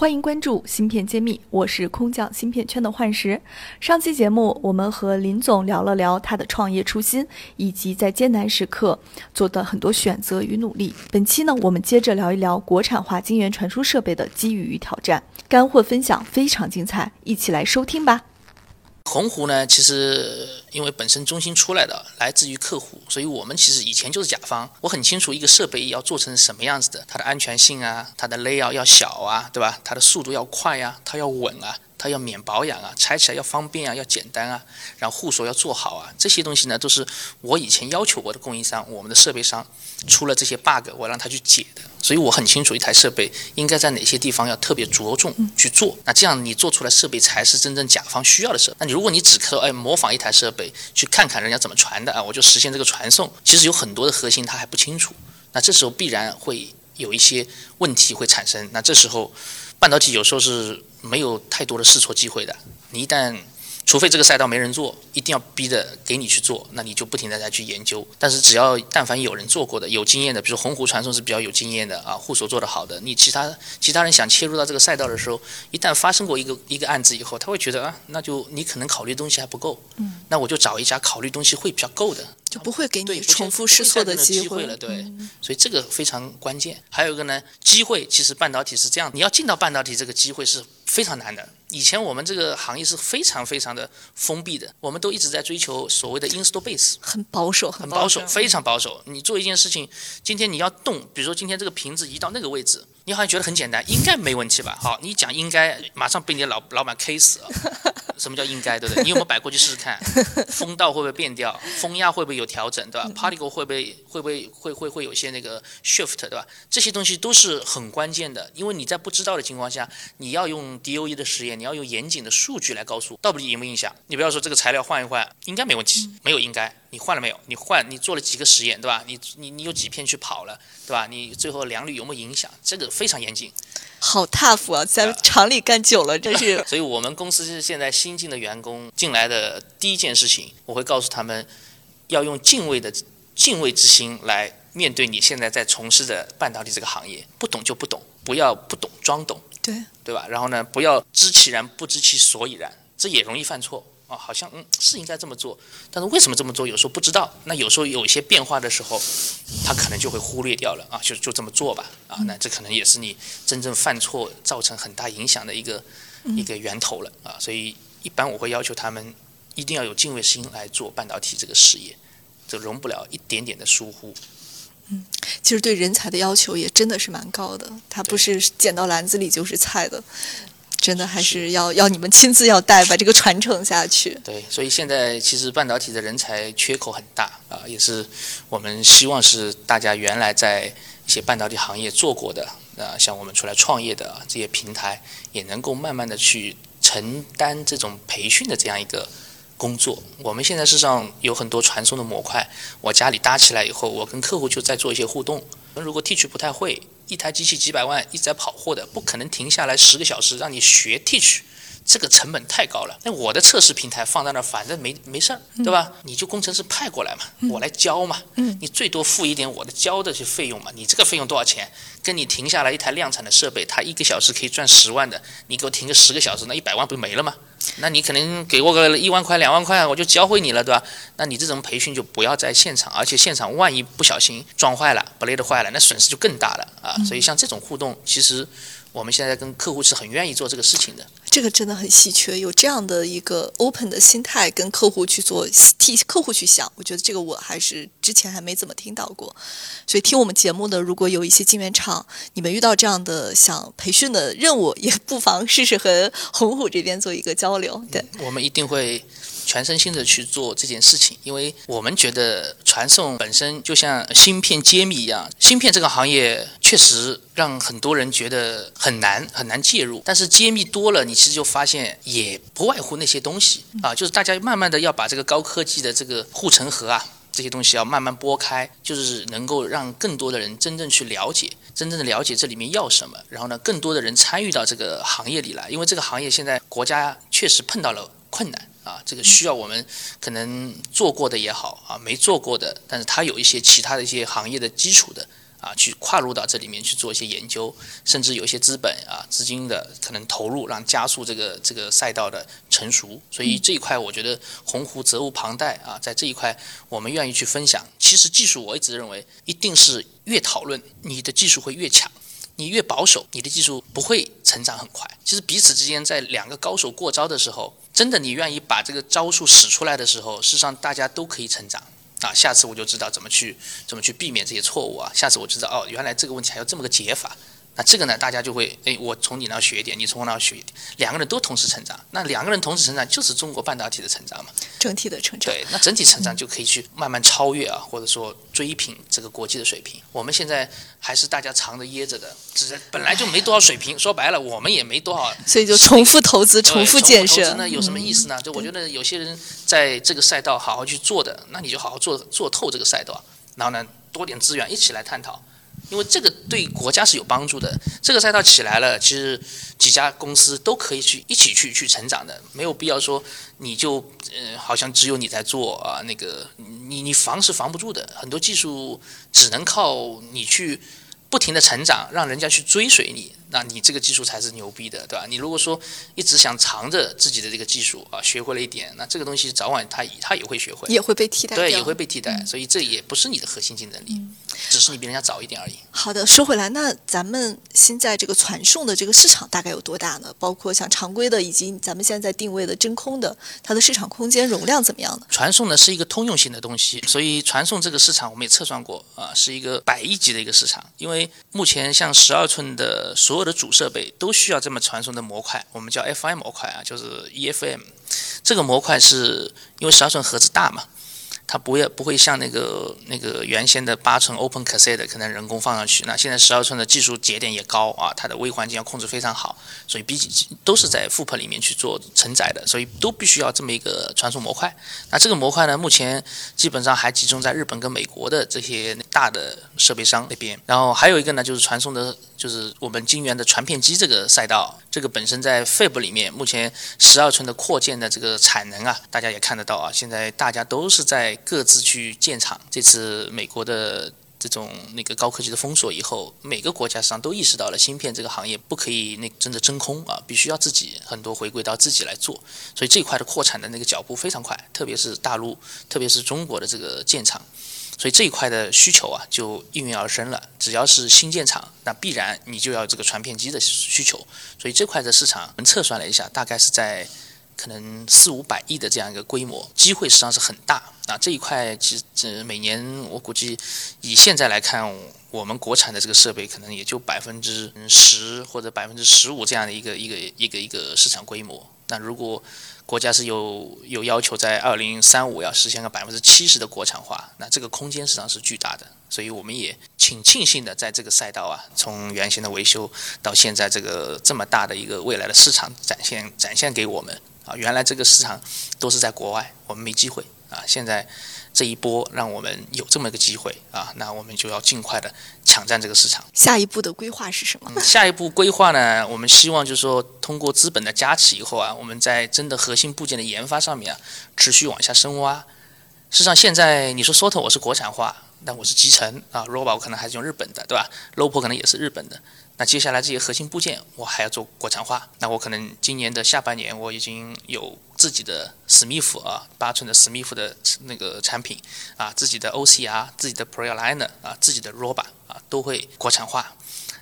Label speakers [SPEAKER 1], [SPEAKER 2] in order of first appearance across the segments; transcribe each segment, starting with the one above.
[SPEAKER 1] 欢迎关注芯片揭秘，我是空降芯片圈的幻石。上期节目，我们和林总聊了聊他的创业初心，以及在艰难时刻做的很多选择与努力。本期呢，我们接着聊一聊国产化晶圆传输设备的机遇与挑战，干货分享非常精彩，一起来收听吧。
[SPEAKER 2] 鸿鹄呢，其实因为本身中心出来的，来自于客户，所以我们其实以前就是甲方。我很清楚一个设备要做成什么样子的，它的安全性啊，它的 layout 要小啊，对吧？它的速度要快呀，它要稳啊，它要免保养啊，拆起来要方便啊，要简单啊，然后护锁要做好啊，这些东西呢，都是我以前要求我的供应商，我们的设备商出了这些 bug，我让他去解的。所以我很清楚一台设备应该在哪些地方要特别着重去做，那这样你做出来设备才是真正甲方需要的设备。那你如果你只说哎模仿一台设备去看看人家怎么传的啊，我就实现这个传送，其实有很多的核心他还不清楚，那这时候必然会有一些问题会产生。那这时候半导体有时候是没有太多的试错机会的，你一旦。除非这个赛道没人做，一定要逼着给你去做，那你就不停的在去研究。但是只要但凡有人做过的、有经验的，比如鸿鹄传送是比较有经验的啊，护锁做得好的，你其他其他人想切入到这个赛道的时候，一旦发生过一个一个案子以后，他会觉得啊，那就你可能考虑东西还不够，嗯，那我就找一家考虑东西会比较够的，
[SPEAKER 1] 就不会给你重复试错的
[SPEAKER 2] 机
[SPEAKER 1] 会
[SPEAKER 2] 了。对，所以这个非常关键。还有一个呢，机会其实半导体是这样，你要进到半导体这个机会是非常难的。以前我们这个行业是非常非常的封闭的，我们都一直在追求所谓的 install base，
[SPEAKER 1] 很保守，
[SPEAKER 2] 很保守，非常保守。你做一件事情，今天你要动，比如说今天这个瓶子移到那个位置。你好像觉得很简单，应该没问题吧？好，你讲应该，马上被你的老老板 K 死了。什么叫应该，对不对？你有没有摆过去试试看？风道会不会变掉？风压会不会有调整，对吧？Particle 会不会会不会会会会有些那个 shift，对吧？这些东西都是很关键的，因为你在不知道的情况下，你要用 DOE 的实验，你要用严谨的数据来告诉到底影不影响。你不要说这个材料换一换，应该没问题，没有应该。你换了没有？你换，你做了几个实验，对吧？你你你有几片去跑了，对吧？你最后良率有没有影响？这个非常严谨。
[SPEAKER 1] 好 tough 啊，在厂里干久了，这是。
[SPEAKER 2] 所以我们公司是现在新进的员工进来的第一件事情，我会告诉他们，要用敬畏的敬畏之心来面对你现在在从事的半导体这个行业。不懂就不懂，不要不懂装懂，
[SPEAKER 1] 对
[SPEAKER 2] 对吧？然后呢，不要知其然不知其所以然，这也容易犯错。啊，好像嗯是应该这么做，但是为什么这么做？有时候不知道。那有时候有一些变化的时候，他可能就会忽略掉了啊，就就这么做吧啊。那这可能也是你真正犯错造成很大影响的一个一个源头了啊。所以一般我会要求他们一定要有敬畏心来做半导体这个事业，这容不了一点点的疏忽。
[SPEAKER 1] 嗯，其实对人才的要求也真的是蛮高的，他不是捡到篮子里就是菜的。真的还是要要你们亲自要带，把这个传承下去。
[SPEAKER 2] 对，所以现在其实半导体的人才缺口很大啊，也是我们希望是大家原来在一些半导体行业做过的啊，像我们出来创业的这些平台，也能够慢慢的去承担这种培训的这样一个工作。我们现在事实上有很多传送的模块，我家里搭起来以后，我跟客户就在做一些互动。如果 teach 不太会。一台机器几百万一直在跑货的，不可能停下来十个小时让你学 teach，这个成本太高了。那我的测试平台放在那儿，反正没没事儿，对吧？你就工程师派过来嘛，我来教嘛。你最多付一点我的教的些费用嘛。你这个费用多少钱？跟你停下来一台量产的设备，它一个小时可以赚十万的，你给我停个十个小时，那一百万不就没了吗？那你可能给我个一万块、两万块，我就教会你了，对吧？那你这种培训就不要在现场，而且现场万一不小心撞坏了、不累的坏了，那损失就更大了啊！所以像这种互动，其实我们现在跟客户是很愿意做这个事情的。
[SPEAKER 1] 这个真的很稀缺，有这样的一个 open 的心态跟客户去做，替客户去想，我觉得这个我还是之前还没怎么听到过。所以听我们节目的，如果有一些晶圆厂，你们遇到这样的想培训的任务，也不妨试试和鸿虎这边做一个交流。对，
[SPEAKER 2] 我们一定会。全身心的去做这件事情，因为我们觉得传送本身就像芯片揭秘一样，芯片这个行业确实让很多人觉得很难很难介入。但是揭秘多了，你其实就发现也不外乎那些东西啊，就是大家慢慢的要把这个高科技的这个护城河啊。这些东西要慢慢拨开，就是能够让更多的人真正去了解，真正的了解这里面要什么，然后呢，更多的人参与到这个行业里来，因为这个行业现在国家确实碰到了困难啊，这个需要我们可能做过的也好啊，没做过的，但是它有一些其他的一些行业的基础的。啊，去跨入到这里面去做一些研究，甚至有一些资本啊、资金的可能投入，让加速这个这个赛道的成熟。所以这一块，我觉得鸿鹄责无旁贷啊，在这一块我们愿意去分享。其实技术我一直认为，一定是越讨论你的技术会越强，你越保守，你的技术不会成长很快。其实彼此之间在两个高手过招的时候，真的你愿意把这个招数使出来的时候，事实上大家都可以成长。啊，下次我就知道怎么去怎么去避免这些错误啊！下次我知道哦，原来这个问题还有这么个解法。那这个呢，大家就会哎，我从你那学一点，你从我那学一点，两个人都同时成长。那两个人同时成长，就是中国半导体的成长嘛，
[SPEAKER 1] 整体的成长。
[SPEAKER 2] 对，那整体成长就可以去慢慢超越啊，或者说追平这个国际的水平。我们现在还是大家藏着掖着的，只是本来就没多少水平。说白了，我们也没多少，
[SPEAKER 1] 所以就重复投资、重复建设。
[SPEAKER 2] 那有什么意思呢？就我觉得有些人在这个赛道好好去做的，那你就好好做做透这个赛道，然后呢，多点资源一起来探讨。因为这个对国家是有帮助的，这个赛道起来了，其实几家公司都可以去一起去去成长的，没有必要说你就嗯好像只有你在做啊，那个你你防是防不住的，很多技术只能靠你去不停的成长，让人家去追随你。那你这个技术才是牛逼的，对吧？你如果说一直想藏着自己的这个技术啊，学会了一点，那这个东西早晚他他也会学会，
[SPEAKER 1] 也会被替代，
[SPEAKER 2] 对，也会被替代。所以这也不是你的核心竞争力，只是你比人家早一点而已。
[SPEAKER 1] 好的，说回来，那咱们现在这个传送的这个市场大概有多大呢？包括像常规的以及咱们现在定位的真空的，它的市场空间容量怎么样呢？
[SPEAKER 2] 传送呢是一个通用性的东西，所以传送这个市场我们也测算过啊，是一个百亿级的一个市场。因为目前像十二寸的所有的主设备。都需要这么传送的模块，我们叫 FI 模块啊，就是 EFM。这个模块是因为十二寸盒子大嘛。它不会不会像那个那个原先的八寸 Open Cassette 可能人工放上去，那现在十二寸的技术节点也高啊，它的微环境要控制非常好，所以毕竟都是在副 p 里面去做承载的，所以都必须要这么一个传送模块。那这个模块呢，目前基本上还集中在日本跟美国的这些大的设备商那边，然后还有一个呢，就是传送的，就是我们晶圆的传片机这个赛道，这个本身在 Fab 里面，目前十二寸的扩建的这个产能啊，大家也看得到啊，现在大家都是在。各自去建厂。这次美国的这种那个高科技的封锁以后，每个国家实际上都意识到了芯片这个行业不可以那真的真空啊，必须要自己很多回归到自己来做。所以这一块的扩产的那个脚步非常快，特别是大陆，特别是中国的这个建厂，所以这一块的需求啊就应运而生了。只要是新建厂，那必然你就要这个传片机的需求。所以这块的市场，我们测算了一下，大概是在。可能四五百亿的这样一个规模，机会实际上是很大啊！这一块其实每年我估计以现在来看，我们国产的这个设备可能也就百分之十或者百分之十五这样的一个一个一个一个市场规模。那如果国家是有有要求在二零三五要实现个百分之七十的国产化，那这个空间实际上是巨大的。所以我们也挺庆幸的，在这个赛道啊，从原先的维修到现在这个这么大的一个未来的市场展现展现给我们。啊，原来这个市场都是在国外，我们没机会啊。现在这一波让我们有这么一个机会啊，那我们就要尽快的抢占这个市场。
[SPEAKER 1] 下一步的规划是什么？
[SPEAKER 2] 下一步规划呢？我们希望就是说，通过资本的加持以后啊，我们在真的核心部件的研发上面啊，持续往下深挖。事实上，现在你说 SOTA 我是国产化，但我是集成啊，Robot 我可能还是用日本的，对吧？LOPO 可能也是日本的。那接下来这些核心部件，我还要做国产化。那我可能今年的下半年，我已经有自己的史密夫啊，八寸的史密夫的那个产品啊，自己的 OCR，自己的 ProLiner 啊，自己的 Robot 啊，都会国产化。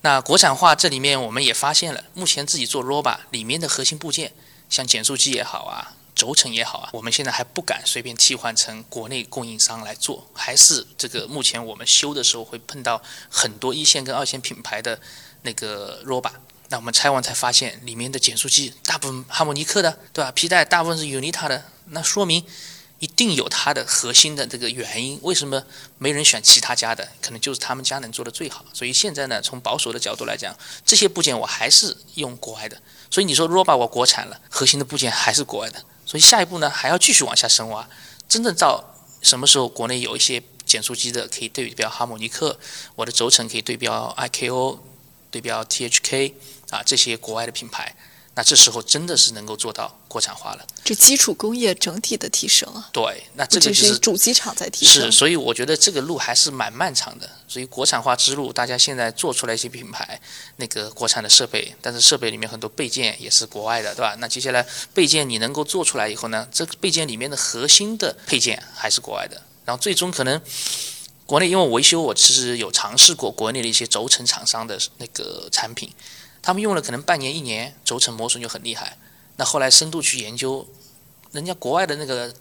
[SPEAKER 2] 那国产化这里面，我们也发现了，目前自己做 Robot 里面的核心部件，像减速机也好啊，轴承也好啊，我们现在还不敢随便替换成国内供应商来做，还是这个目前我们修的时候会碰到很多一线跟二线品牌的。那个 Roba，那我们拆完才发现里面的减速器大部分哈姆尼克的，对吧？皮带大部分是 Unita 的，那说明一定有它的核心的这个原因。为什么没人选其他家的？可能就是他们家能做的最好。所以现在呢，从保守的角度来讲，这些部件我还是用国外的。所以你说 Roba 我国产了，核心的部件还是国外的。所以下一步呢，还要继续往下深挖，真正到什么时候国内有一些减速机的可以对标哈姆尼克，我的轴承可以对标 IKO，对标 THK 啊这些国外的品牌。那这时候真的是能够做到国产化了，
[SPEAKER 1] 这基础工业整体的提升啊。
[SPEAKER 2] 对，那这个就是
[SPEAKER 1] 主机厂在提升。
[SPEAKER 2] 是，所以我觉得这个路还是蛮漫长的。所以国产化之路，大家现在做出来一些品牌，那个国产的设备，但是设备里面很多备件也是国外的，对吧？那接下来备件你能够做出来以后呢，这个备件里面的核心的配件还是国外的。然后最终可能国内因为维修，我其实有尝试过国内的一些轴承厂商的那个产品。他们用了可能半年一年，轴承磨损就很厉害。那后来深度去研究，人家国外的那个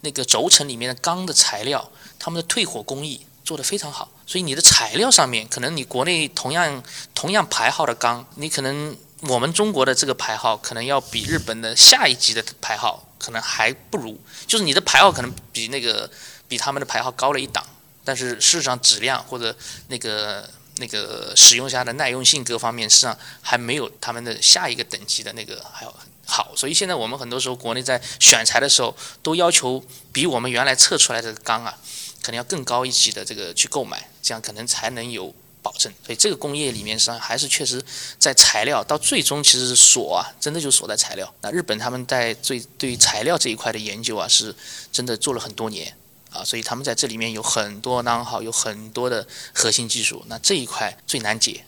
[SPEAKER 2] 那个轴承里面的钢的材料，他们的退火工艺做得非常好。所以你的材料上面，可能你国内同样同样牌号的钢，你可能我们中国的这个牌号可能要比日本的下一级的牌号可能还不如。就是你的牌号可能比那个比他们的牌号高了一档，但是事实上质量或者那个。那个使用下的耐用性各方面，实际上还没有他们的下一个等级的那个还要好，所以现在我们很多时候国内在选材的时候，都要求比我们原来测出来的钢啊，可能要更高一级的这个去购买，这样可能才能有保证。所以这个工业里面实际上还是确实在材料到最终其实锁啊，真的就锁在材料。那日本他们在最对材料这一块的研究啊，是真的做了很多年。啊，所以他们在这里面有很多囊好，有很多的核心技术。那这一块最难解，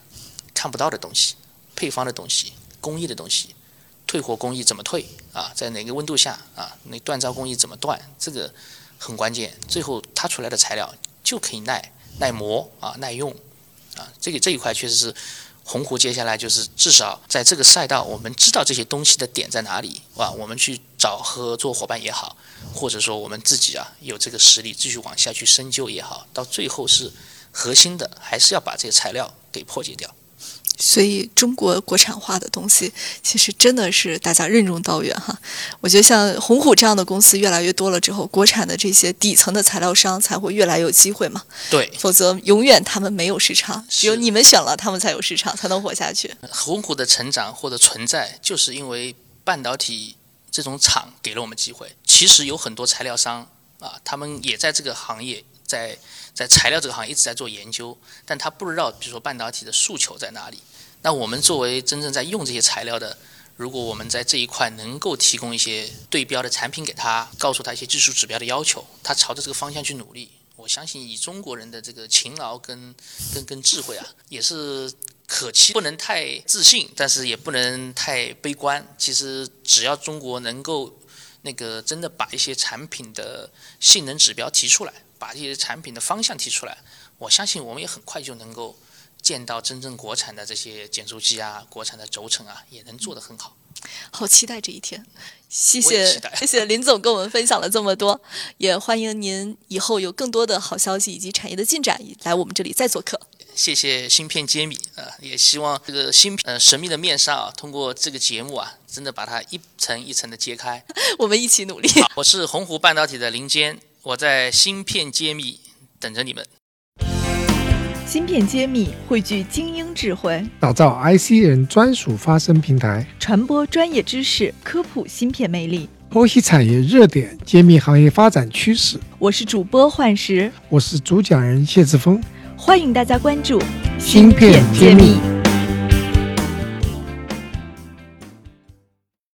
[SPEAKER 2] 看不到的东西，配方的东西，工艺的东西，退火工艺怎么退啊？在哪个温度下啊？那锻造工艺怎么锻？这个很关键。最后它出来的材料就可以耐耐磨啊，耐用啊。这个这一块确实是。鸿鹄接下来就是至少在这个赛道，我们知道这些东西的点在哪里，哇，我们去找合作伙伴也好，或者说我们自己啊有这个实力继续往下去深究也好，到最后是核心的，还是要把这些材料给破解掉。
[SPEAKER 1] 所以，中国国产化的东西其实真的是大家任重道远哈。我觉得像鸿虎这样的公司越来越多了之后，国产的这些底层的材料商才会越来越有机会嘛。
[SPEAKER 2] 对，
[SPEAKER 1] 否则永远他们没有市场，只有你们选了，他们才有市场，才能活下去。
[SPEAKER 2] 鸿虎的成长或者存在，就是因为半导体这种厂给了我们机会。其实有很多材料商啊，他们也在这个行业在。在材料这个行业一直在做研究，但他不知道，比如说半导体的诉求在哪里。那我们作为真正在用这些材料的，如果我们在这一块能够提供一些对标的产品给他，告诉他一些技术指标的要求，他朝着这个方向去努力，我相信以中国人的这个勤劳跟跟跟智慧啊，也是可期。不能太自信，但是也不能太悲观。其实只要中国能够那个真的把一些产品的性能指标提出来。把这些产品的方向提出来，我相信我们也很快就能够见到真正国产的这些减速机啊，国产的轴承啊，也能做得很好。
[SPEAKER 1] 好期待这一天！谢谢谢谢林总跟我们分享了这么多，也欢迎您以后有更多的好消息以及产业的进展来我们这里再做客。
[SPEAKER 2] 谢谢芯片揭秘啊，也希望这个芯片呃神秘的面纱啊，通过这个节目啊，真的把它一层一层的揭开。
[SPEAKER 1] 我们一起努力。
[SPEAKER 2] 我是鸿湖半导体的林坚。我在芯片揭秘等着你们。
[SPEAKER 1] 芯片揭秘汇聚精英智慧，
[SPEAKER 3] 打造 IC 人专属发声平台，
[SPEAKER 1] 传播专业知识，科普芯片魅力，
[SPEAKER 3] 剖析产业热点，揭秘行业发展趋势。
[SPEAKER 1] 我是主播幻石，
[SPEAKER 3] 我是主讲人谢志峰，
[SPEAKER 1] 欢迎大家关注
[SPEAKER 3] 芯片揭秘。